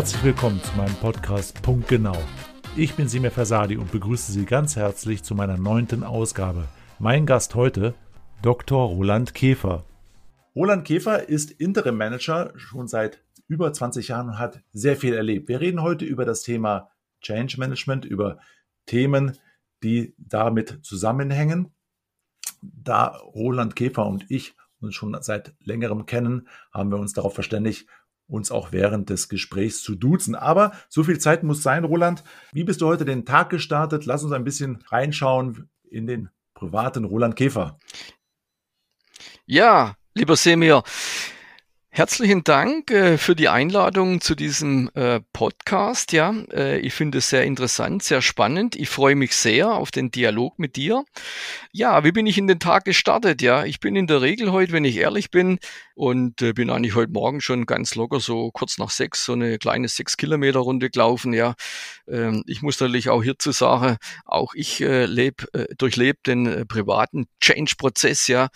Herzlich willkommen zu meinem Podcast Punkt Genau. Ich bin Simir Versadi und begrüße Sie ganz herzlich zu meiner neunten Ausgabe. Mein Gast heute, Dr. Roland Käfer. Roland Käfer ist Interim Manager schon seit über 20 Jahren und hat sehr viel erlebt. Wir reden heute über das Thema Change Management, über Themen, die damit zusammenhängen. Da Roland Käfer und ich uns schon seit längerem kennen, haben wir uns darauf verständigt, uns auch während des Gesprächs zu duzen. Aber so viel Zeit muss sein, Roland. Wie bist du heute den Tag gestartet? Lass uns ein bisschen reinschauen in den privaten Roland Käfer. Ja, lieber Semir, Herzlichen Dank äh, für die Einladung zu diesem äh, Podcast. Ja, äh, ich finde es sehr interessant, sehr spannend. Ich freue mich sehr auf den Dialog mit dir. Ja, wie bin ich in den Tag gestartet? Ja, ich bin in der Regel heute, wenn ich ehrlich bin, und äh, bin eigentlich heute Morgen schon ganz locker so kurz nach sechs so eine kleine sechs Kilometer Runde gelaufen. Ja, ähm, ich muss natürlich auch hierzu sagen, auch ich äh, lebe äh, durchlebe den äh, privaten Change-Prozess. Ja,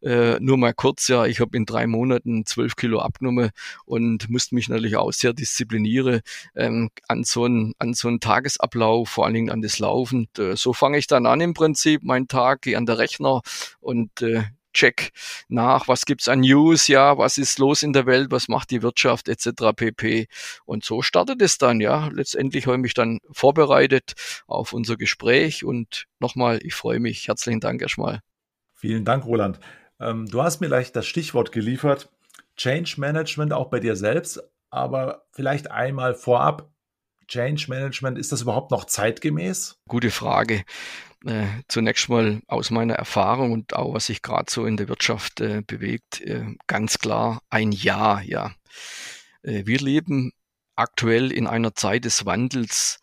äh, nur mal kurz. Ja, ich habe in drei Monaten zwölf Kilo abgenommen und musste mich natürlich auch sehr disziplinieren ähm, an so einen an so einen Tagesablauf, vor allen Dingen an das Laufen. Und, äh, so fange ich dann an im Prinzip meinen Tag, gehe an der Rechner und äh, check nach, was gibt's an News, ja, was ist los in der Welt, was macht die Wirtschaft etc. pp. Und so startet es dann, ja. Letztendlich habe ich mich dann vorbereitet auf unser Gespräch und nochmal, ich freue mich. Herzlichen Dank erstmal. Vielen Dank, Roland. Ähm, du hast mir gleich das Stichwort geliefert, Change Management auch bei dir selbst, aber vielleicht einmal vorab, Change Management, ist das überhaupt noch zeitgemäß? Gute Frage. Äh, zunächst mal aus meiner Erfahrung und auch was sich gerade so in der Wirtschaft äh, bewegt, äh, ganz klar ein Ja, ja. Äh, wir leben aktuell in einer Zeit des Wandels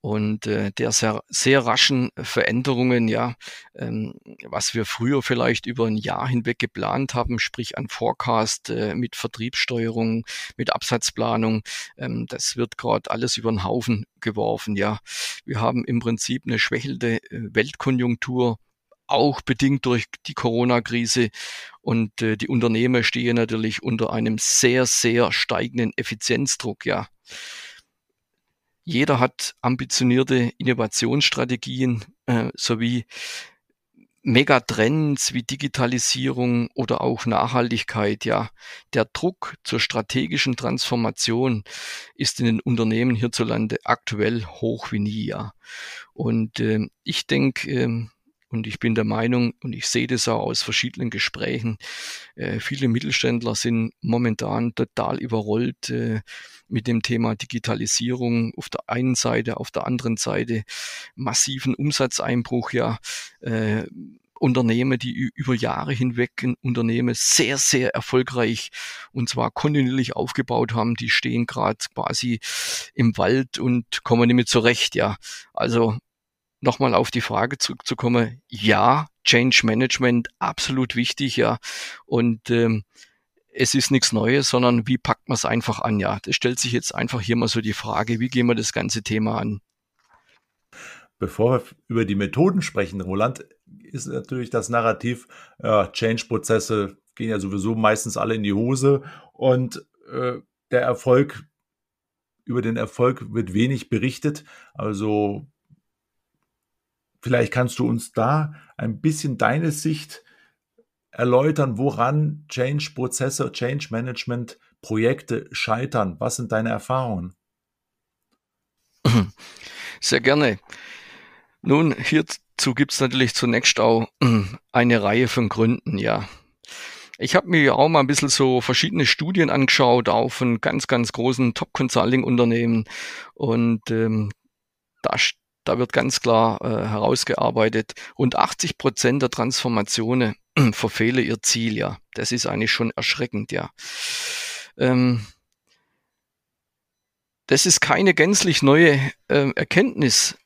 und äh, der sehr, sehr raschen Veränderungen, ja, ähm, was wir früher vielleicht über ein Jahr hinweg geplant haben, sprich an Forecast äh, mit Vertriebssteuerung, mit Absatzplanung, ähm, das wird gerade alles über den Haufen geworfen, ja. Wir haben im Prinzip eine schwächelnde äh, Weltkonjunktur, auch bedingt durch die Corona-Krise. Und äh, die Unternehmen stehen natürlich unter einem sehr, sehr steigenden Effizienzdruck, ja. Jeder hat ambitionierte Innovationsstrategien äh, sowie Megatrends wie Digitalisierung oder auch Nachhaltigkeit, ja. Der Druck zur strategischen Transformation ist in den Unternehmen hierzulande aktuell hoch wie nie, ja. Und äh, ich denke, äh, und ich bin der Meinung, und ich sehe das auch aus verschiedenen Gesprächen, äh, viele Mittelständler sind momentan total überrollt äh, mit dem Thema Digitalisierung auf der einen Seite, auf der anderen Seite massiven Umsatzeinbruch, ja. Äh, Unternehmen, die über Jahre hinweg ein Unternehmen sehr, sehr erfolgreich und zwar kontinuierlich aufgebaut haben, die stehen gerade quasi im Wald und kommen nicht mehr zurecht, ja. Also nochmal auf die Frage zurückzukommen, ja, Change Management absolut wichtig, ja. Und ähm, es ist nichts Neues, sondern wie packt man es einfach an, ja. Das stellt sich jetzt einfach hier mal so die Frage, wie gehen wir das ganze Thema an? Bevor wir über die Methoden sprechen, Roland, ist natürlich das Narrativ, äh, Change-Prozesse gehen ja sowieso meistens alle in die Hose und äh, der Erfolg, über den Erfolg wird wenig berichtet. Also Vielleicht kannst du uns da ein bisschen deine Sicht erläutern, woran Change-Prozesse, Change-Management-Projekte scheitern. Was sind deine Erfahrungen? Sehr gerne. Nun, hierzu gibt es natürlich zunächst auch eine Reihe von Gründen, ja. Ich habe mir auch mal ein bisschen so verschiedene Studien angeschaut, auch von ganz, ganz großen Top-Consulting-Unternehmen. Und ähm, da da wird ganz klar äh, herausgearbeitet, rund 80 Prozent der Transformationen verfehlen ihr Ziel, ja. Das ist eigentlich schon erschreckend, ja. Ähm, das ist keine gänzlich neue äh, Erkenntnis.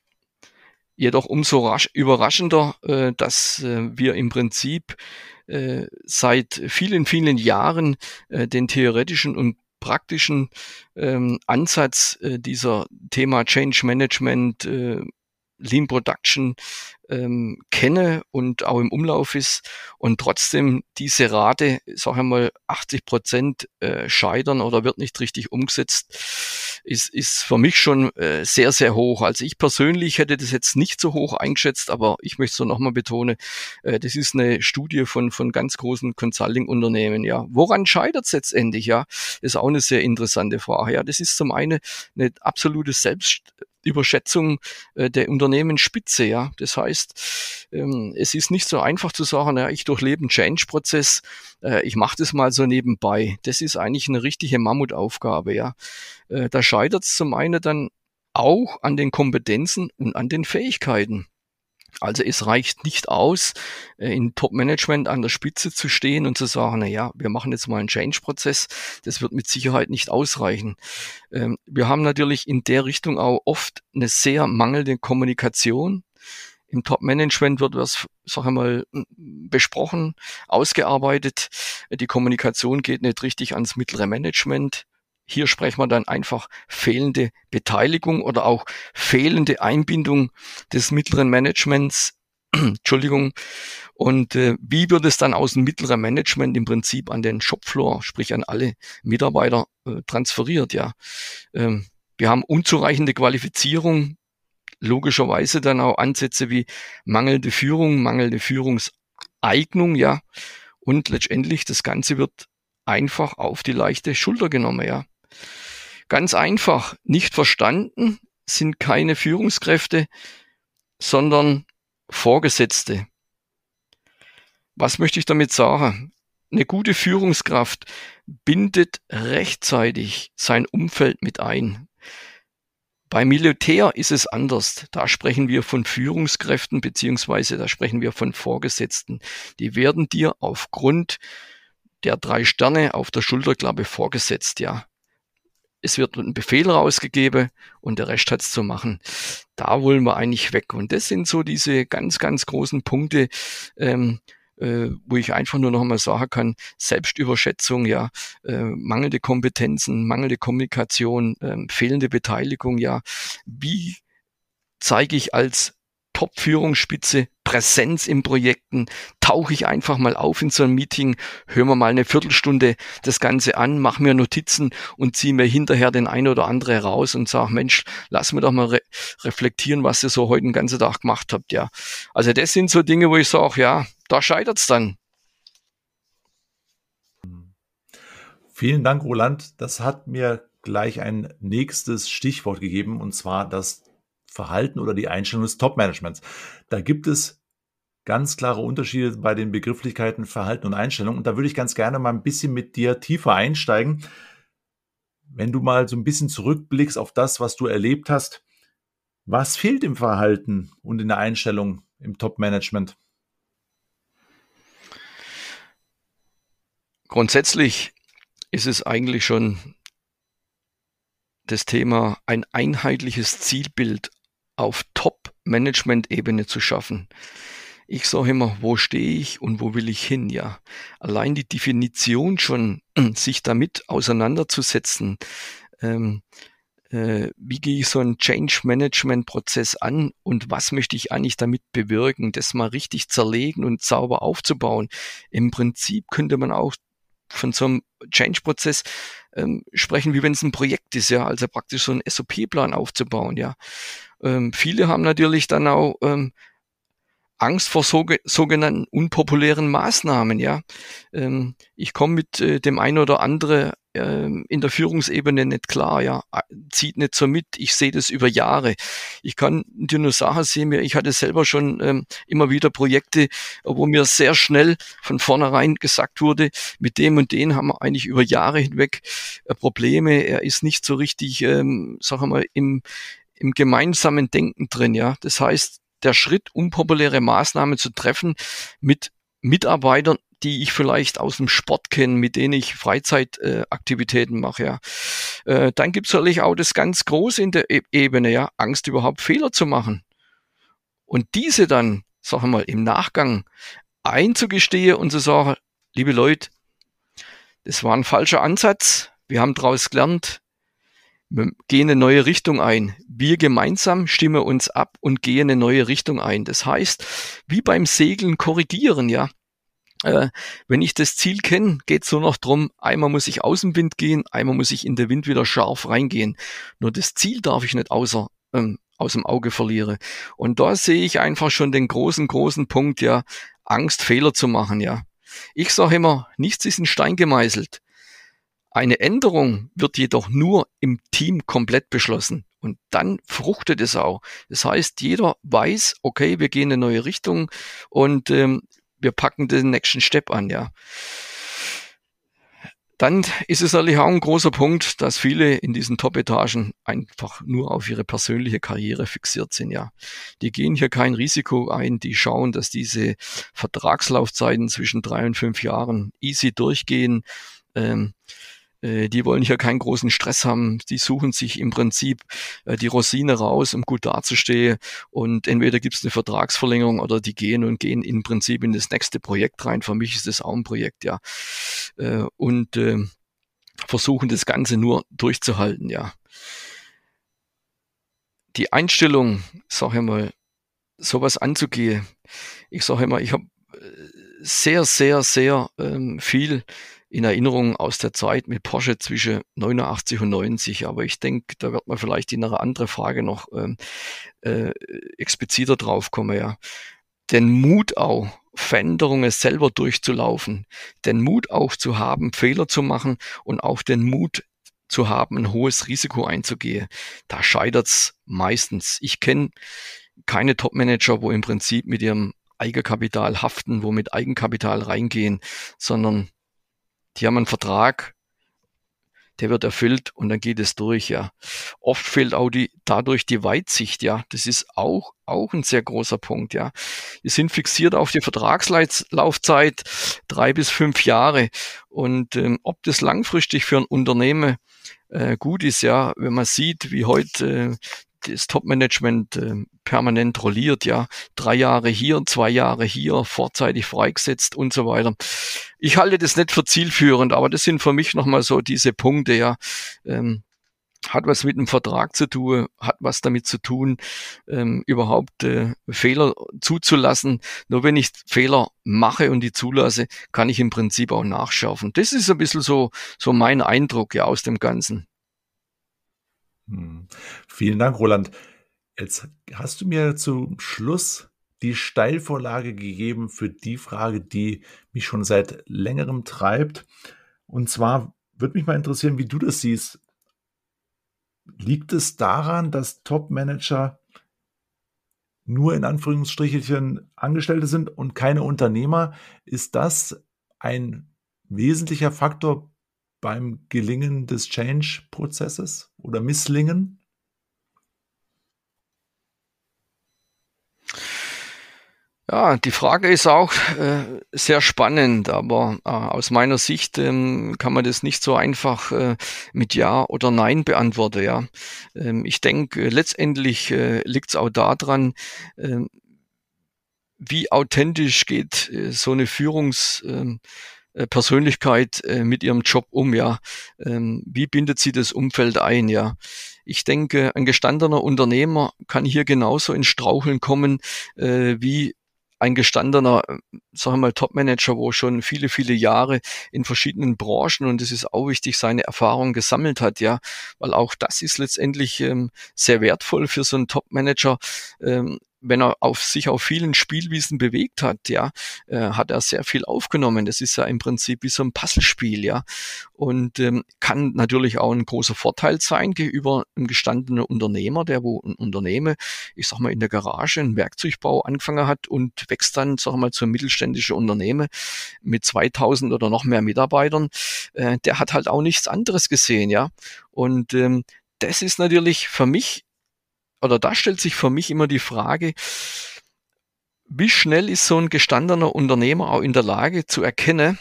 Jedoch umso rasch, überraschender, äh, dass äh, wir im Prinzip äh, seit vielen, vielen Jahren äh, den theoretischen und praktischen ähm, Ansatz äh, dieser Thema Change Management äh, Lean Production ähm, kenne und auch im Umlauf ist und trotzdem diese Rate, sag ich mal, 80 Prozent äh, scheitern oder wird nicht richtig umgesetzt, ist, ist für mich schon äh, sehr, sehr hoch. Also ich persönlich hätte das jetzt nicht so hoch eingeschätzt, aber ich möchte es so nochmal betonen, äh, das ist eine Studie von, von ganz großen Consulting-Unternehmen. Ja, Woran scheitert es letztendlich? Ja, ist auch eine sehr interessante Frage. Ja, das ist zum einen eine absolute Selbst Überschätzung äh, der Unternehmensspitze. Ja, das heißt, ähm, es ist nicht so einfach zu sagen, ja, ich durchlebe einen Change-Prozess, äh, ich mache das mal so nebenbei. Das ist eigentlich eine richtige Mammutaufgabe. Ja, äh, da scheitert es zum einen dann auch an den Kompetenzen und an den Fähigkeiten. Also es reicht nicht aus, äh, in Top-Management an der Spitze zu stehen und zu sagen, na ja, wir machen jetzt mal einen Change-Prozess. Das wird mit Sicherheit nicht ausreichen. Ähm, wir haben natürlich in der Richtung auch oft eine sehr mangelnde Kommunikation. Im Top-Management wird was, sag ich mal, besprochen, ausgearbeitet. Die Kommunikation geht nicht richtig ans mittlere Management. Hier sprechen wir dann einfach fehlende Beteiligung oder auch fehlende Einbindung des mittleren Managements. Entschuldigung. Und äh, wie wird es dann aus dem mittleren Management im Prinzip an den Shopfloor, sprich an alle Mitarbeiter äh, transferiert? Ja, ähm, wir haben unzureichende Qualifizierung, logischerweise dann auch Ansätze wie mangelnde Führung, mangelnde Führungseignung, ja. Und letztendlich das Ganze wird einfach auf die leichte Schulter genommen, ja. Ganz einfach, nicht verstanden sind keine Führungskräfte, sondern Vorgesetzte. Was möchte ich damit sagen? Eine gute Führungskraft bindet rechtzeitig sein Umfeld mit ein. Beim Militär ist es anders. Da sprechen wir von Führungskräften beziehungsweise da sprechen wir von Vorgesetzten. Die werden dir aufgrund der drei Sterne auf der Schulterklappe vorgesetzt, ja es wird ein Befehl rausgegeben und der Rest hat's zu machen. Da wollen wir eigentlich weg. Und das sind so diese ganz, ganz großen Punkte, ähm, äh, wo ich einfach nur noch mal sagen kann, Selbstüberschätzung, ja, äh, mangelnde Kompetenzen, mangelnde Kommunikation, äh, fehlende Beteiligung, ja. Wie zeige ich als Top-Führungsspitze, Präsenz in Projekten, tauche ich einfach mal auf in so ein Meeting, hören wir mal eine Viertelstunde das Ganze an, mach mir Notizen und ziehe mir hinterher den ein oder andere raus und sag, Mensch, lass mir doch mal re reflektieren, was ihr so heute den ganzen Tag gemacht habt, ja. Also das sind so Dinge, wo ich sage, ja, da scheitert's dann. Vielen Dank, Roland. Das hat mir gleich ein nächstes Stichwort gegeben, und zwar das Verhalten oder die Einstellung des Top-Managements. Da gibt es ganz klare Unterschiede bei den Begrifflichkeiten Verhalten und Einstellung. Und da würde ich ganz gerne mal ein bisschen mit dir tiefer einsteigen. Wenn du mal so ein bisschen zurückblickst auf das, was du erlebt hast, was fehlt im Verhalten und in der Einstellung im Top-Management? Grundsätzlich ist es eigentlich schon das Thema ein einheitliches Zielbild auf Top-Management-Ebene zu schaffen. Ich sage immer, wo stehe ich und wo will ich hin, ja. Allein die Definition schon, sich damit auseinanderzusetzen, ähm, äh, wie gehe ich so einen Change-Management-Prozess an und was möchte ich eigentlich damit bewirken, das mal richtig zerlegen und sauber aufzubauen. Im Prinzip könnte man auch von so einem Change-Prozess ähm, sprechen, wie wenn es ein Projekt ist, ja, also praktisch so einen SOP-Plan aufzubauen, ja. Ähm, viele haben natürlich dann auch ähm, Angst vor so, sogenannten unpopulären Maßnahmen, ja. Ähm, ich komme mit äh, dem einen oder andere ähm, in der Führungsebene nicht klar, ja, zieht nicht so mit. Ich sehe das über Jahre. Ich kann dir nur sagen, sehen ich hatte selber schon ähm, immer wieder Projekte, wo mir sehr schnell von vornherein gesagt wurde, mit dem und dem haben wir eigentlich über Jahre hinweg äh, Probleme. Er ist nicht so richtig, ähm, sagen mal, im, im gemeinsamen Denken drin, ja. Das heißt, der Schritt, unpopuläre Maßnahmen zu treffen mit Mitarbeitern, die ich vielleicht aus dem Sport kenne, mit denen ich Freizeitaktivitäten äh, mache, ja. Äh, dann gibt es natürlich auch das ganz Große in der e Ebene, ja, Angst überhaupt Fehler zu machen. Und diese dann, sagen wir mal, im Nachgang einzugestehen und zu sagen, liebe Leute, das war ein falscher Ansatz, wir haben daraus gelernt, gehen eine neue Richtung ein. Wir gemeinsam stimmen uns ab und gehen eine neue Richtung ein. Das heißt, wie beim Segeln korrigieren, ja. Äh, wenn ich das Ziel kenne, geht es nur noch drum. einmal muss ich aus dem Wind gehen, einmal muss ich in den Wind wieder scharf reingehen. Nur das Ziel darf ich nicht außer, ähm, aus dem Auge verlieren. Und da sehe ich einfach schon den großen, großen Punkt, ja, Angst, Fehler zu machen, ja. Ich sage immer, nichts ist in Stein gemeißelt. Eine Änderung wird jedoch nur im Team komplett beschlossen. Und dann fruchtet es auch. Das heißt, jeder weiß, okay, wir gehen in eine neue Richtung und ähm, wir packen den nächsten Step an, ja. Dann ist es natürlich auch ein großer Punkt, dass viele in diesen Top-Etagen einfach nur auf ihre persönliche Karriere fixiert sind, ja. Die gehen hier kein Risiko ein, die schauen, dass diese Vertragslaufzeiten zwischen drei und fünf Jahren easy durchgehen. Ähm, äh, die wollen hier keinen großen Stress haben. Die suchen sich im Prinzip äh, die Rosine raus, um gut dazustehen. Und entweder gibt es eine Vertragsverlängerung oder die gehen und gehen im Prinzip in das nächste Projekt rein. Für mich ist das auch ein Projekt, ja. Äh, und versuchen das Ganze nur durchzuhalten, ja. Die Einstellung, sag ich mal, sowas anzugehen. Ich sage immer, ich habe sehr, sehr, sehr ähm, viel in Erinnerung aus der Zeit mit Porsche zwischen 89 und 90. Aber ich denke, da wird man vielleicht in einer anderen Frage noch ähm, äh, expliziter drauf kommen, ja. Den Mut auch, Veränderungen selber durchzulaufen, den Mut auch zu haben, Fehler zu machen und auch den Mut zu haben, ein hohes Risiko einzugehen. Da scheitert's meistens. Ich kenne keine Top-Manager, wo im Prinzip mit ihrem Eigenkapital haften, wo mit Eigenkapital reingehen, sondern die haben einen Vertrag, der wird erfüllt und dann geht es durch, ja. Oft fehlt auch die, dadurch die Weitsicht, ja. Das ist auch, auch ein sehr großer Punkt, ja. Wir sind fixiert auf die Vertragslaufzeit drei bis fünf Jahre und ähm, ob das langfristig für ein Unternehmen äh, gut ist, ja, wenn man sieht, wie heute äh, das Top-Management äh, permanent rolliert, ja, drei Jahre hier, zwei Jahre hier, vorzeitig freigesetzt und so weiter. Ich halte das nicht für zielführend, aber das sind für mich nochmal so diese Punkte, ja. Ähm, hat was mit dem Vertrag zu tun, hat was damit zu tun, ähm, überhaupt äh, Fehler zuzulassen. Nur wenn ich Fehler mache und die zulasse, kann ich im Prinzip auch nachschärfen. Das ist ein bisschen so, so mein Eindruck ja aus dem Ganzen. Hm. Vielen Dank, Roland. Jetzt hast du mir zum Schluss die Steilvorlage gegeben für die Frage, die mich schon seit längerem treibt. Und zwar würde mich mal interessieren, wie du das siehst. Liegt es daran, dass Top-Manager nur in Anführungsstrichelchen Angestellte sind und keine Unternehmer? Ist das ein wesentlicher Faktor beim Gelingen des Change-Prozesses oder Misslingen? Ja, die Frage ist auch äh, sehr spannend, aber äh, aus meiner Sicht ähm, kann man das nicht so einfach äh, mit Ja oder Nein beantworten. Ja, ähm, ich denke, letztendlich äh, liegt es auch daran, ähm, wie authentisch geht äh, so eine Führungs ähm, äh, Persönlichkeit äh, mit ihrem Job um, ja? Ähm, wie bindet sie das Umfeld ein, ja? Ich denke, ein gestandener Unternehmer kann hier genauso in Straucheln kommen äh, wie ein gestandener, sagen wir mal, Topmanager, wo schon viele, viele Jahre in verschiedenen Branchen und es ist auch wichtig, seine Erfahrungen gesammelt hat, ja, weil auch das ist letztendlich ähm, sehr wertvoll für so einen Topmanager, ähm, wenn er auf sich auf vielen Spielwiesen bewegt hat, ja, äh, hat er sehr viel aufgenommen. Das ist ja im Prinzip wie so ein Puzzlespiel, ja. Und ähm, kann natürlich auch ein großer Vorteil sein gegenüber einem gestandenen Unternehmer, der wo ein Unternehmen, ich sag mal, in der Garage einen Werkzeugbau angefangen hat und wächst dann, sag mal, zum mittelständischen Unternehmen mit 2000 oder noch mehr Mitarbeitern. Äh, der hat halt auch nichts anderes gesehen, ja. Und ähm, das ist natürlich für mich oder da stellt sich für mich immer die Frage, wie schnell ist so ein gestandener Unternehmer auch in der Lage zu erkennen,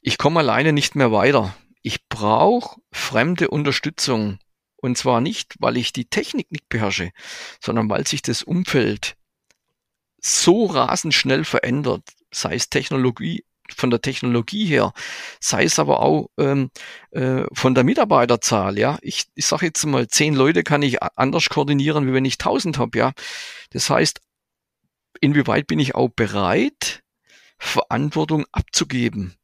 ich komme alleine nicht mehr weiter. Ich brauche fremde Unterstützung. Und zwar nicht, weil ich die Technik nicht beherrsche, sondern weil sich das Umfeld so rasend schnell verändert, sei es Technologie, von der Technologie her, sei es aber auch ähm, äh, von der Mitarbeiterzahl. Ja, ich, ich sage jetzt mal, zehn Leute kann ich anders koordinieren, wie wenn ich tausend habe. Ja, das heißt, inwieweit bin ich auch bereit, Verantwortung abzugeben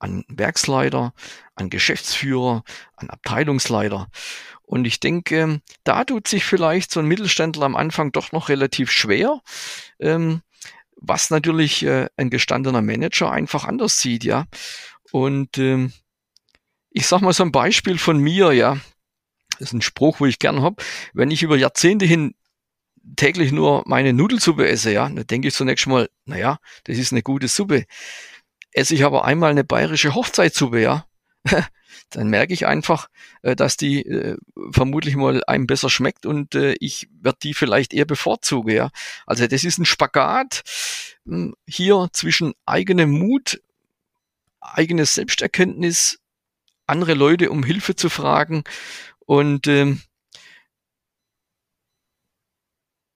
an Werksleiter, an Geschäftsführer, an Abteilungsleiter. Und ich denke, da tut sich vielleicht so ein Mittelständler am Anfang doch noch relativ schwer, ähm, was natürlich äh, ein gestandener Manager einfach anders sieht, ja. Und ähm, ich sag mal so ein Beispiel von mir, ja. Das ist ein Spruch, wo ich gern hab. Wenn ich über Jahrzehnte hin täglich nur meine Nudelsuppe esse, ja, dann denke ich zunächst mal, naja, das ist eine gute Suppe. Esse ich aber einmal eine bayerische Hochzeitssuppe, ja, dann merke ich einfach, äh, dass die äh, vermutlich mal einem besser schmeckt und äh, ich werde die vielleicht eher bevorzuge, ja. Also das ist ein Spagat hm, hier zwischen eigenem Mut, eigenes Selbsterkenntnis, andere Leute um Hilfe zu fragen und ähm,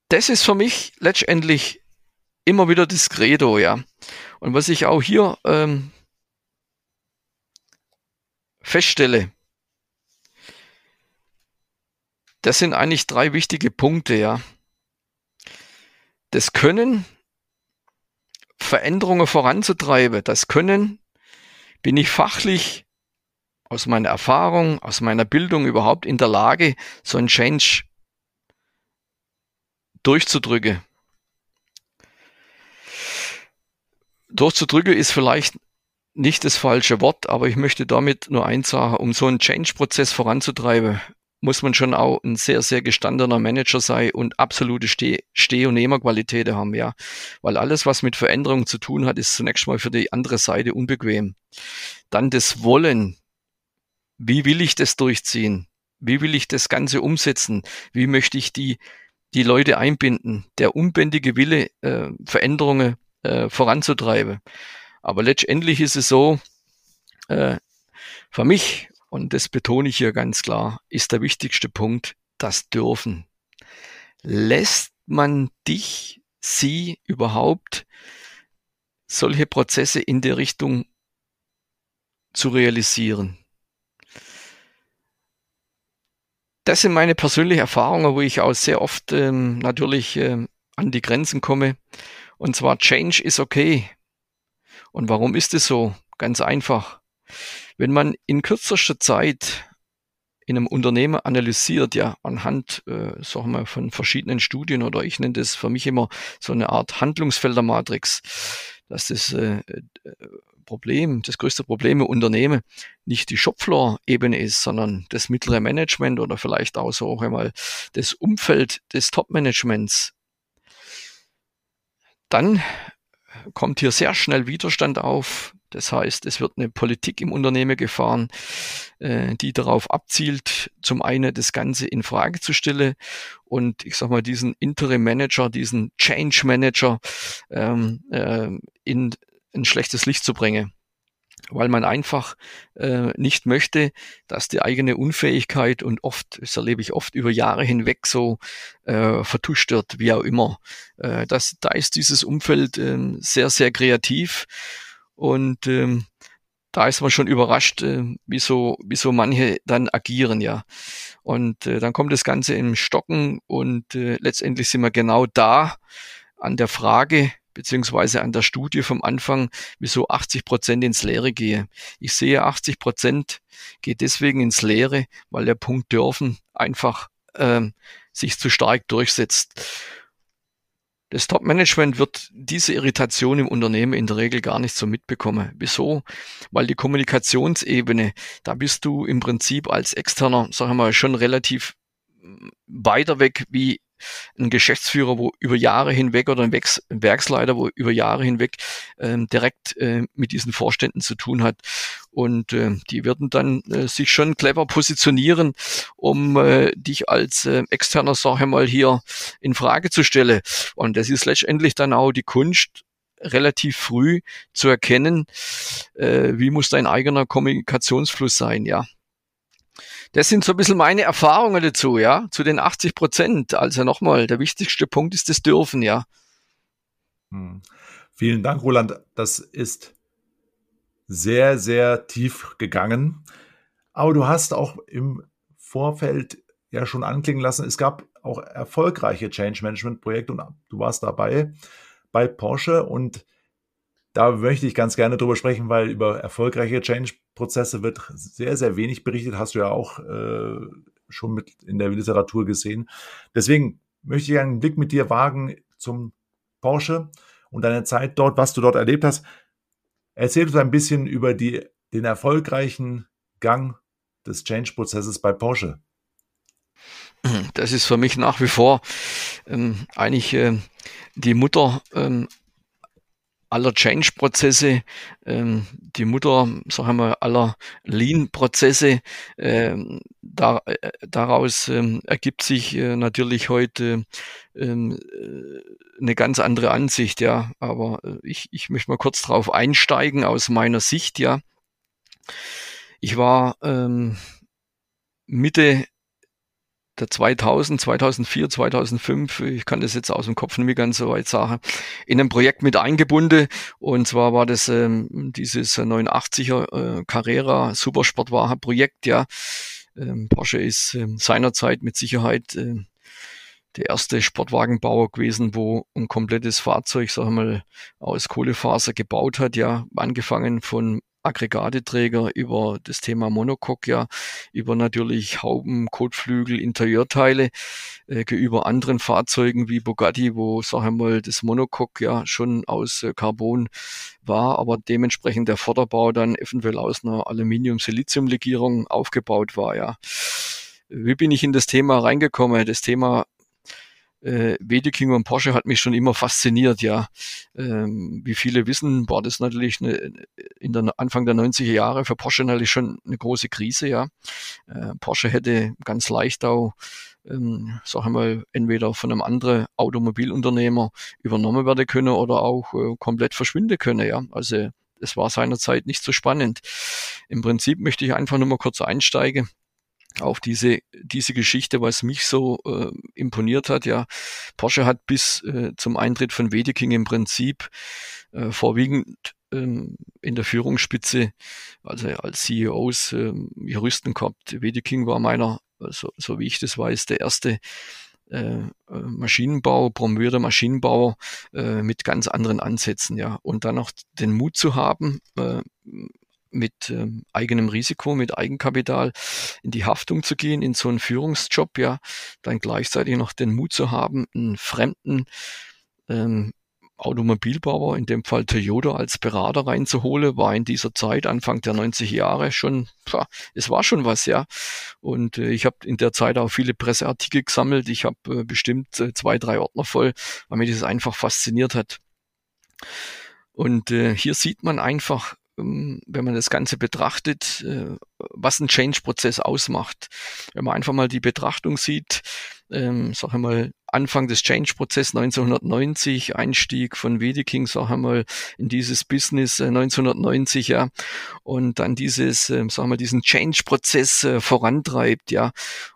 das ist für mich letztendlich immer wieder das Credo, ja. Und was ich auch hier ähm, feststelle, das sind eigentlich drei wichtige Punkte, ja. Das Können, Veränderungen voranzutreiben, das Können, bin ich fachlich aus meiner Erfahrung, aus meiner Bildung überhaupt in der Lage, so ein Change durchzudrücken. Durchzudrücken ist vielleicht nicht das falsche Wort, aber ich möchte damit nur eins sagen, um so einen Change-Prozess voranzutreiben, muss man schon auch ein sehr, sehr gestandener Manager sein und absolute Steh-, Steh und Nehmerqualität haben, ja. Weil alles, was mit Veränderung zu tun hat, ist zunächst mal für die andere Seite unbequem. Dann das Wollen. Wie will ich das durchziehen? Wie will ich das Ganze umsetzen? Wie möchte ich die die Leute einbinden, der unbändige Wille, äh, Veränderungen äh, voranzutreiben. Aber letztendlich ist es so, äh, für mich, und das betone ich hier ganz klar, ist der wichtigste Punkt das Dürfen. Lässt man dich, sie überhaupt solche Prozesse in der Richtung zu realisieren? das sind meine persönlichen Erfahrungen, wo ich auch sehr oft ähm, natürlich ähm, an die Grenzen komme. Und zwar Change is okay. Und warum ist es so? Ganz einfach. Wenn man in kürzester Zeit in einem Unternehmen analysiert, ja, anhand, äh, sagen wir, von verschiedenen Studien oder ich nenne das für mich immer so eine Art Handlungsfeldermatrix, dass das äh, Problem, das größte Problem im Unternehmen nicht die Shopfloor-Ebene ist, sondern das mittlere Management oder vielleicht auch so auch einmal das Umfeld des Top-Managements, dann kommt hier sehr schnell Widerstand auf. Das heißt, es wird eine Politik im Unternehmen gefahren, äh, die darauf abzielt, zum einen das Ganze in Frage zu stellen und ich sag mal diesen Interim Manager, diesen Change Manager ähm, äh, in ein schlechtes Licht zu bringen weil man einfach äh, nicht möchte, dass die eigene Unfähigkeit und oft, das erlebe ich oft über Jahre hinweg so äh, vertuscht wird, wie auch immer. Äh, das, da ist dieses Umfeld äh, sehr, sehr kreativ und ähm, da ist man schon überrascht, äh, wieso, wieso manche dann agieren, ja. Und äh, dann kommt das Ganze im Stocken und äh, letztendlich sind wir genau da an der Frage, beziehungsweise an der Studie vom Anfang, wieso 80 Prozent ins Leere gehe. Ich sehe 80 Prozent geht deswegen ins Leere, weil der Punkt dürfen einfach ähm, sich zu stark durchsetzt. Das Top-Management wird diese Irritation im Unternehmen in der Regel gar nicht so mitbekommen. Wieso? Weil die Kommunikationsebene, da bist du im Prinzip als Externer, sagen wir mal, schon relativ weiter weg wie ein Geschäftsführer, wo über Jahre hinweg oder ein, Werksleiter, wo über Jahre hinweg ähm, direkt äh, mit diesen Vorständen zu tun hat. Und äh, die werden dann äh, sich schon clever positionieren, um äh, dich als äh, externer Sache mal hier in Frage zu stellen. Und das ist letztendlich dann auch die Kunst, relativ früh zu erkennen, äh, wie muss dein eigener Kommunikationsfluss sein, ja. Das sind so ein bisschen meine Erfahrungen dazu, ja, zu den 80 Prozent. Also nochmal, der wichtigste Punkt ist das Dürfen, ja. Hm. Vielen Dank, Roland. Das ist sehr, sehr tief gegangen. Aber du hast auch im Vorfeld ja schon anklingen lassen, es gab auch erfolgreiche Change Management Projekte und du warst dabei bei Porsche und da möchte ich ganz gerne drüber sprechen, weil über erfolgreiche Change-Prozesse wird sehr, sehr wenig berichtet. Hast du ja auch äh, schon mit in der Literatur gesehen. Deswegen möchte ich einen Blick mit dir wagen zum Porsche und deine Zeit dort, was du dort erlebt hast. Erzähl uns ein bisschen über die, den erfolgreichen Gang des Change-Prozesses bei Porsche. Das ist für mich nach wie vor ähm, eigentlich äh, die Mutter ähm, aller Change-Prozesse, ähm, die Mutter, sagen wir, aller Lean-Prozesse. Ähm, da, äh, daraus ähm, ergibt sich äh, natürlich heute ähm, äh, eine ganz andere Ansicht, ja. Aber äh, ich, ich möchte mal kurz darauf einsteigen aus meiner Sicht, ja. Ich war ähm, Mitte der 2000, 2004, 2005, ich kann das jetzt aus dem Kopf nicht mehr ganz so weit sagen, in ein Projekt mit eingebunden. Und zwar war das ähm, dieses 89er äh, Carrera Supersportwagen Projekt, ja. Ähm, Porsche ist ähm, seinerzeit mit Sicherheit äh, der erste Sportwagenbauer gewesen, wo ein komplettes Fahrzeug, wir mal, aus Kohlefaser gebaut hat, ja, angefangen von Aggregateträger über das Thema Monocoque, ja, über natürlich Hauben, Kotflügel, Interieurteile, äh, gegenüber anderen Fahrzeugen wie Bugatti, wo, sagen wir mal, das Monocoque ja schon aus äh, Carbon war, aber dementsprechend der Vorderbau dann eventuell aus einer Aluminium-Silizium-Legierung aufgebaut war, ja. Wie bin ich in das Thema reingekommen? Das Thema äh, Wedeking und Porsche hat mich schon immer fasziniert, ja. Ähm, wie viele wissen, war das natürlich eine, in der Anfang der 90er Jahre für Porsche natürlich schon eine große Krise, ja. Äh, Porsche hätte ganz leicht auch ähm, sag ich mal, entweder von einem anderen Automobilunternehmer übernommen werden können oder auch äh, komplett verschwinden können, ja. Also es war seinerzeit nicht so spannend. Im Prinzip möchte ich einfach nur mal kurz einsteigen auf diese, diese Geschichte, was mich so äh, imponiert hat. Ja, Porsche hat bis äh, zum Eintritt von Wedeking im Prinzip äh, vorwiegend ähm, in der Führungsspitze, also als CEOs, äh, Juristen gehabt. Wedeking war meiner, so, so wie ich das weiß, der erste äh, äh Maschinenbau, promovierter Maschinenbauer äh, mit ganz anderen Ansätzen, ja. Und dann noch den Mut zu haben, äh, mit ähm, eigenem Risiko, mit Eigenkapital in die Haftung zu gehen, in so einen Führungsjob, ja, dann gleichzeitig noch den Mut zu haben, einen fremden ähm, Automobilbauer, in dem Fall Toyota als Berater reinzuholen, war in dieser Zeit, Anfang der 90 Jahre, schon, pah, es war schon was, ja. Und äh, ich habe in der Zeit auch viele Presseartikel gesammelt. Ich habe äh, bestimmt äh, zwei, drei Ordner voll, weil mich das einfach fasziniert hat. Und äh, hier sieht man einfach, wenn man das Ganze betrachtet, äh, was ein Change-Prozess ausmacht. Wenn man einfach mal die Betrachtung sieht, ähm, sag mal, Anfang des Change-Prozess 1990, Einstieg von Wedeking, sag mal, in dieses Business äh, 1990, ja, und dann dieses, äh, sag mal, diesen Change-Prozess äh, vorantreibt, ja,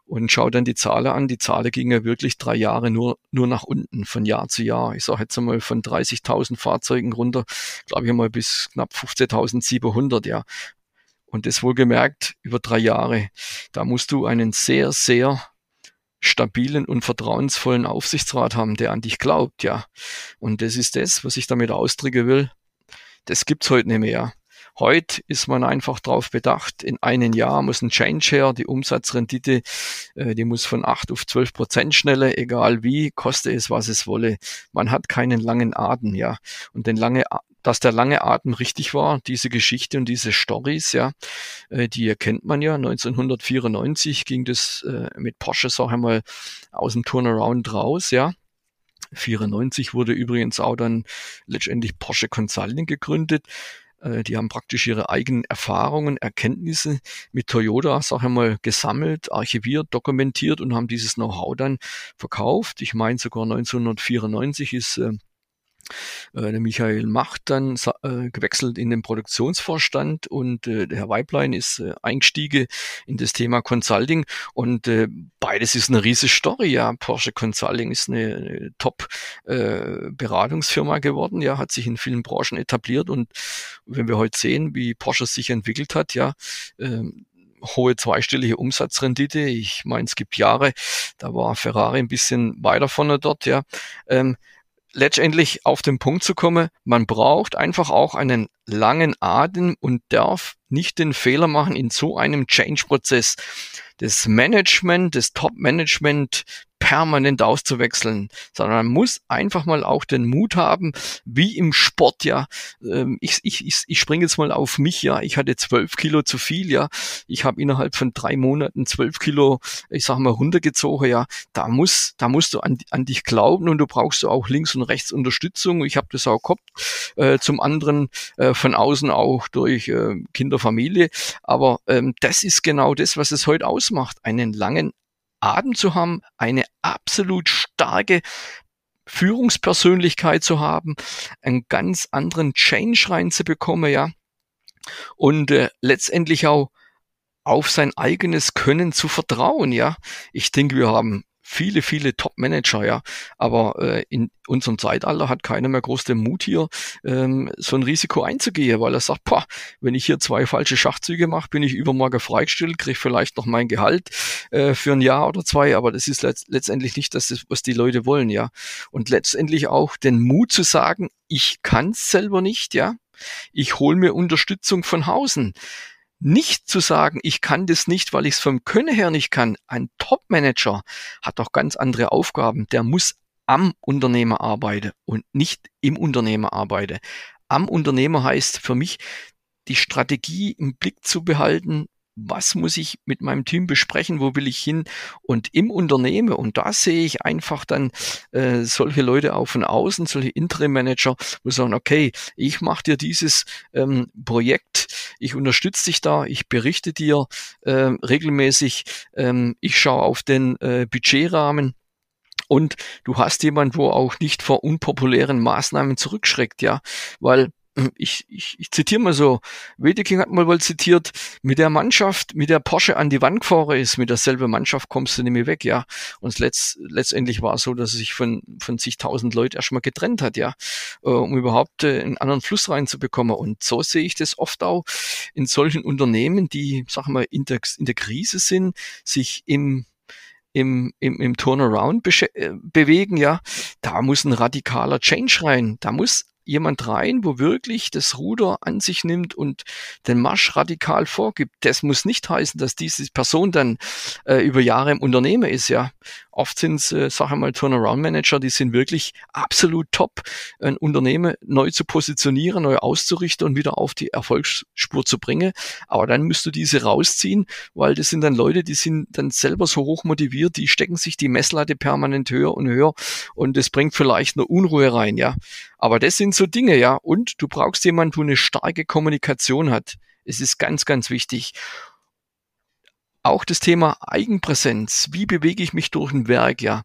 und schau dann die Zahlen an. Die Zahlen gingen ja wirklich drei Jahre nur, nur nach unten, von Jahr zu Jahr. Ich sage jetzt einmal von 30.000 Fahrzeugen runter, glaube ich einmal bis knapp 15.700, ja. Und das wohlgemerkt über drei Jahre. Da musst du einen sehr, sehr stabilen und vertrauensvollen Aufsichtsrat haben, der an dich glaubt, ja. Und das ist das, was ich damit ausdrücken will. Das gibt's heute nicht mehr. Heute ist man einfach darauf bedacht, in einem Jahr muss ein Change her, die Umsatzrendite, äh, die muss von 8 auf 12 Prozent schneller, egal wie, koste es, was es wolle. Man hat keinen langen Atem, ja. Und den lange, dass der lange Atem richtig war, diese Geschichte und diese Stories, ja, äh, die erkennt man ja. 1994 ging das äh, mit Porsche, sag ich mal, aus dem Turnaround raus, ja. 94 wurde übrigens auch dann letztendlich Porsche Consulting gegründet. Äh, die haben praktisch ihre eigenen Erfahrungen, Erkenntnisse mit Toyota, sag ich mal, gesammelt, archiviert, dokumentiert und haben dieses Know-how dann verkauft. Ich meine sogar 1994 ist äh, der Michael Macht dann äh, gewechselt in den Produktionsvorstand und äh, der Herr Weiblein ist äh, eingestiegen in das Thema Consulting und äh, beides ist eine riesige Story. Ja, Porsche Consulting ist eine, eine Top-Beratungsfirma äh, geworden, ja, hat sich in vielen Branchen etabliert und wenn wir heute sehen, wie Porsche sich entwickelt hat, ja, ähm, hohe zweistellige Umsatzrendite. Ich meine, es gibt Jahre, da war Ferrari ein bisschen weiter vorne dort, ja. Ähm, letztendlich auf den Punkt zu kommen, man braucht einfach auch einen langen Atem und darf nicht den Fehler machen in so einem Change-Prozess. Das Management, das Top-Management permanent auszuwechseln, sondern man muss einfach mal auch den Mut haben, wie im Sport, ja. Ähm, ich, ich, ich, ich springe jetzt mal auf mich, ja. Ich hatte zwölf Kilo zu viel, ja. Ich habe innerhalb von drei Monaten zwölf Kilo, ich sag mal, runtergezogen, ja. Da muss, da musst du an, an dich glauben und du brauchst auch links und rechts Unterstützung. Ich habe das auch gehabt. Äh, zum anderen äh, von außen auch durch äh, Kinderfamilie. Aber ähm, das ist genau das, was es heute ausmacht. Einen langen Atem zu haben, eine absolut starke Führungspersönlichkeit zu haben, einen ganz anderen Change reinzubekommen, ja. Und äh, letztendlich auch auf sein eigenes Können zu vertrauen, ja. Ich denke, wir haben viele, viele Top-Manager, ja. Aber äh, in unserem Zeitalter hat keiner mehr groß den Mut hier, ähm, so ein Risiko einzugehen, weil er sagt, boah, wenn ich hier zwei falsche Schachzüge mache, bin ich übermorgen freigestellt, kriege vielleicht noch mein Gehalt äh, für ein Jahr oder zwei, aber das ist letzt letztendlich nicht das, was die Leute wollen, ja. Und letztendlich auch den Mut zu sagen, ich kann es selber nicht, ja. Ich hole mir Unterstützung von Hausen nicht zu sagen, ich kann das nicht, weil ich es vom Können her nicht kann. Ein Top-Manager hat doch ganz andere Aufgaben. Der muss am Unternehmer arbeiten und nicht im Unternehmer arbeiten. Am Unternehmer heißt für mich, die Strategie im Blick zu behalten, was muss ich mit meinem Team besprechen, wo will ich hin und im Unternehmen. Und da sehe ich einfach dann äh, solche Leute auch von außen, solche Interim-Manager, wo sagen, okay, ich mache dir dieses ähm, Projekt, ich unterstütze dich da, ich berichte dir äh, regelmäßig, ähm, ich schaue auf den äh, Budgetrahmen. Und du hast jemand, wo auch nicht vor unpopulären Maßnahmen zurückschreckt, ja, weil ich, ich, ich zitiere mal so, Wedeking hat mal wohl zitiert, mit der Mannschaft, mit der Porsche an die Wand gefahren ist, mit derselben Mannschaft kommst du nicht mehr weg, ja. Und letzt, letztendlich war es so, dass er sich von, von zigtausend Leuten erstmal getrennt hat, ja, äh, um überhaupt äh, einen anderen Fluss reinzubekommen. Und so sehe ich das oft auch in solchen Unternehmen, die, sagen wir, in der, in der Krise sind, sich im im, im, im Turnaround äh, bewegen, ja, da muss ein radikaler Change rein. Da muss jemand rein, wo wirklich das Ruder an sich nimmt und den Marsch radikal vorgibt. Das muss nicht heißen, dass diese Person dann äh, über Jahre im Unternehmen ist, ja. Oft sind es, äh, sag ich mal, Turnaround-Manager, die sind wirklich absolut top, ein Unternehmen neu zu positionieren, neu auszurichten und wieder auf die Erfolgsspur zu bringen. Aber dann müsst du diese rausziehen, weil das sind dann Leute, die sind dann selber so hoch motiviert, die stecken sich die Messlatte permanent höher und höher und das bringt vielleicht eine Unruhe rein, ja. Aber das sind so Dinge, ja. Und du brauchst jemanden, der eine starke Kommunikation hat. Es ist ganz, ganz wichtig. Auch das Thema Eigenpräsenz. Wie bewege ich mich durch ein Werk? Ja,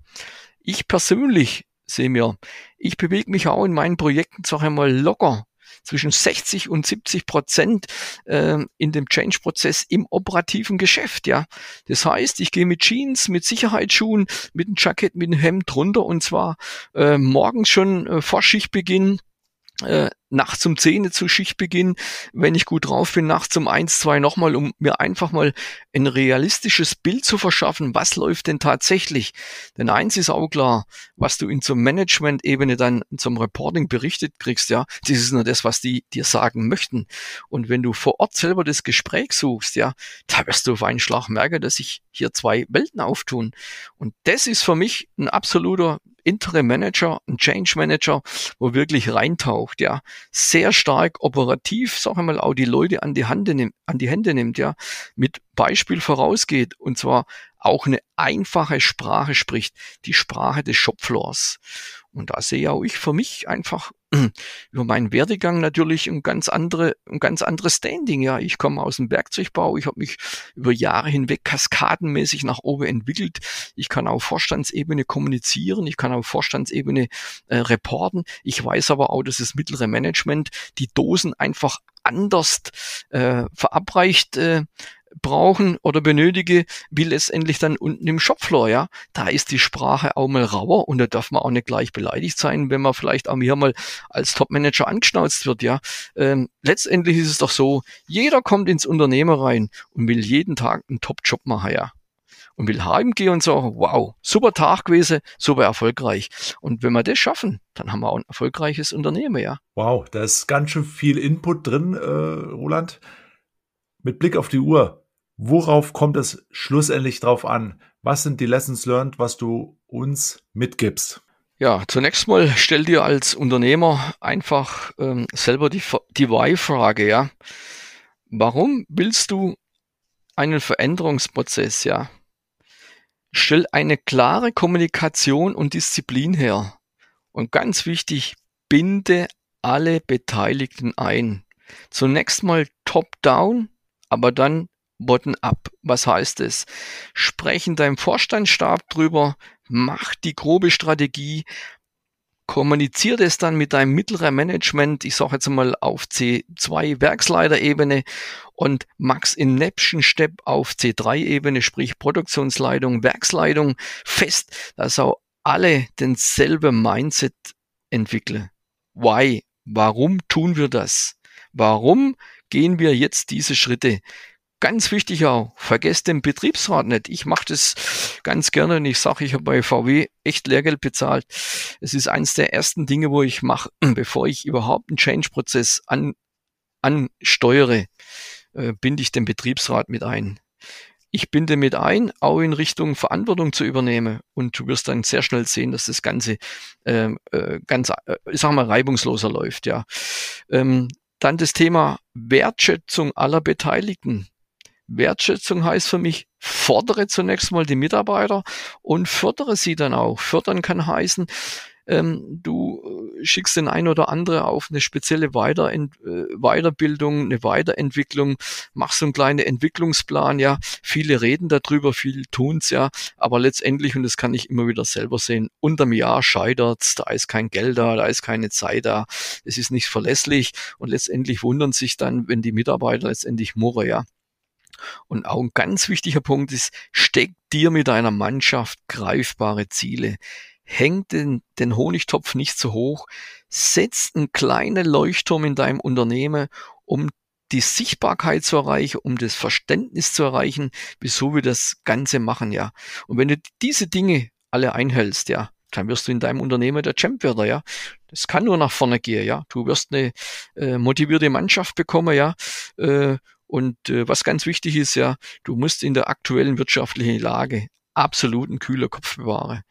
ich persönlich sehe mir, ich bewege mich auch in meinen Projekten, sag ich mal, locker zwischen 60 und 70 Prozent äh, in dem Change-Prozess im operativen Geschäft. Ja, das heißt, ich gehe mit Jeans, mit Sicherheitsschuhen, mit einem Jackett, mit einem Hemd runter und zwar äh, morgens schon äh, vor Schichtbeginn äh, nachts um 10 zu Schichtbeginn, wenn ich gut drauf bin, nachts um 1, 2 nochmal, um mir einfach mal ein realistisches Bild zu verschaffen, was läuft denn tatsächlich. Denn eins ist auch klar, was du in zur Management-Ebene dann zum Reporting berichtet kriegst, ja, das ist nur das, was die dir sagen möchten. Und wenn du vor Ort selber das Gespräch suchst, ja, da wirst du auf einen Schlag merken, dass sich hier zwei Welten auftun. Und das ist für mich ein absoluter Interim Manager, ein Change Manager, wo wirklich reintaucht, ja, sehr stark operativ, sag ich mal, auch die Leute an die Hand nimmt, an die Hände nimmt, ja, mit Beispiel vorausgeht und zwar auch eine einfache Sprache spricht, die Sprache des Shopfloors. Und da sehe auch ich für mich einfach über meinen Werdegang natürlich ein ganz andere, ein ganz anderes Standing. Ja, ich komme aus dem Werkzeugbau. Ich habe mich über Jahre hinweg kaskadenmäßig nach oben entwickelt. Ich kann auf Vorstandsebene kommunizieren. Ich kann auf Vorstandsebene äh, reporten. Ich weiß aber auch, dass das mittlere Management die Dosen einfach anders äh, verabreicht äh, brauchen oder benötige, wie letztendlich dann unten im Shopfloor, ja. Da ist die Sprache auch mal rauer und da darf man auch nicht gleich beleidigt sein, wenn man vielleicht auch hier mal als Topmanager angeschnauzt wird, ja. Ähm, letztendlich ist es doch so, jeder kommt ins Unternehmen rein und will jeden Tag einen Top-Job machen, ja und will heimgehen und sagen, wow, super Tag gewesen, super erfolgreich. Und wenn wir das schaffen, dann haben wir auch ein erfolgreiches Unternehmen, ja. Wow, da ist ganz schön viel Input drin, äh, Roland. Mit Blick auf die Uhr, Worauf kommt es schlussendlich drauf an? Was sind die Lessons learned, was du uns mitgibst? Ja, zunächst mal stell dir als Unternehmer einfach ähm, selber die, die Why-Frage, ja. Warum willst du einen Veränderungsprozess, ja? Stell eine klare Kommunikation und Disziplin her. Und ganz wichtig, binde alle Beteiligten ein. Zunächst mal top-down, aber dann bottom-up. Was heißt es? Sprechen deinem Vorstandsstab drüber, mach die grobe Strategie, kommuniziert es dann mit deinem mittleren Management, ich sage jetzt mal auf C2 Werksleiterebene und max in nächsten Step auf C3-Ebene, sprich Produktionsleitung, Werksleitung fest, dass auch alle denselben Mindset entwickeln. Why? Warum tun wir das? Warum gehen wir jetzt diese Schritte? Ganz wichtig auch, vergesst den Betriebsrat nicht. Ich mache das ganz gerne und ich sage, ich habe bei VW echt Lehrgeld bezahlt. Es ist eines der ersten Dinge, wo ich mache, bevor ich überhaupt einen Change-Prozess an, ansteuere, äh, binde ich den Betriebsrat mit ein. Ich binde mit ein, auch in Richtung Verantwortung zu übernehmen. Und du wirst dann sehr schnell sehen, dass das Ganze ähm, äh, ganz, äh, ich sag mal, reibungsloser läuft. Ja. Ähm, dann das Thema Wertschätzung aller Beteiligten. Wertschätzung heißt für mich, fordere zunächst mal die Mitarbeiter und fördere sie dann auch. Fördern kann heißen, ähm, du äh, schickst den ein oder andere auf eine spezielle Weiterent äh, Weiterbildung, eine Weiterentwicklung, machst so einen kleinen Entwicklungsplan, ja. Viele reden darüber, viel tun's, ja. Aber letztendlich, und das kann ich immer wieder selber sehen, unterm Jahr scheitert's, da ist kein Geld da, da ist keine Zeit da, es ist nicht verlässlich und letztendlich wundern sich dann, wenn die Mitarbeiter letztendlich murren, ja. Und auch ein ganz wichtiger Punkt ist, steck dir mit deiner Mannschaft greifbare Ziele. Häng den, den Honigtopf nicht zu hoch. Setz einen kleinen Leuchtturm in deinem Unternehmen, um die Sichtbarkeit zu erreichen, um das Verständnis zu erreichen, wieso wir das Ganze machen, ja. Und wenn du diese Dinge alle einhältst, ja, dann wirst du in deinem Unternehmen der Championer, ja. Das kann nur nach vorne gehen, ja. Du wirst eine äh, motivierte Mannschaft bekommen, ja. Äh, und äh, was ganz wichtig ist ja, du musst in der aktuellen wirtschaftlichen Lage absoluten kühler Kopf bewahren.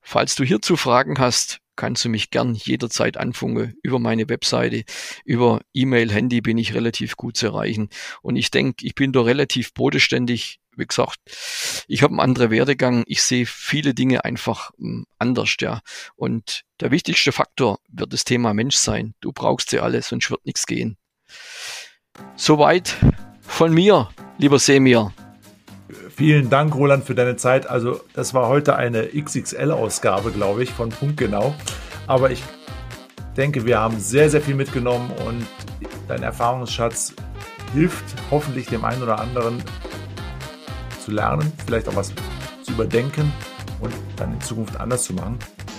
Falls du hierzu Fragen hast, kannst du mich gern jederzeit anfunken. Über meine Webseite, über E-Mail, Handy bin ich relativ gut zu erreichen. Und ich denke, ich bin da relativ bodenständig. Wie gesagt, ich habe einen anderen Werdegang. Ich sehe viele Dinge einfach hm, anders, ja. Und der wichtigste Faktor wird das Thema Mensch sein. Du brauchst sie alle, sonst wird nichts gehen. Soweit von mir, lieber Semir. Vielen Dank, Roland, für deine Zeit. Also, das war heute eine XXL-Ausgabe, glaube ich, von Punktgenau. Aber ich denke, wir haben sehr, sehr viel mitgenommen und dein Erfahrungsschatz hilft hoffentlich dem einen oder anderen zu lernen, vielleicht auch was zu überdenken und dann in Zukunft anders zu machen.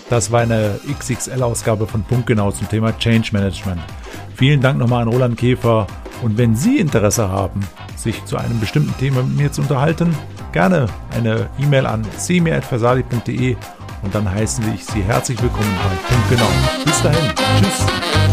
Das war eine XXL-Ausgabe von Punktgenau zum Thema Change Management. Vielen Dank nochmal an Roland Käfer und wenn Sie Interesse haben, sich zu einem bestimmten Thema mit mir zu unterhalten, gerne eine E-Mail an cmir.versali.de und dann heißen ich Sie herzlich willkommen bei Punkt Genau. Bis dahin. Tschüss.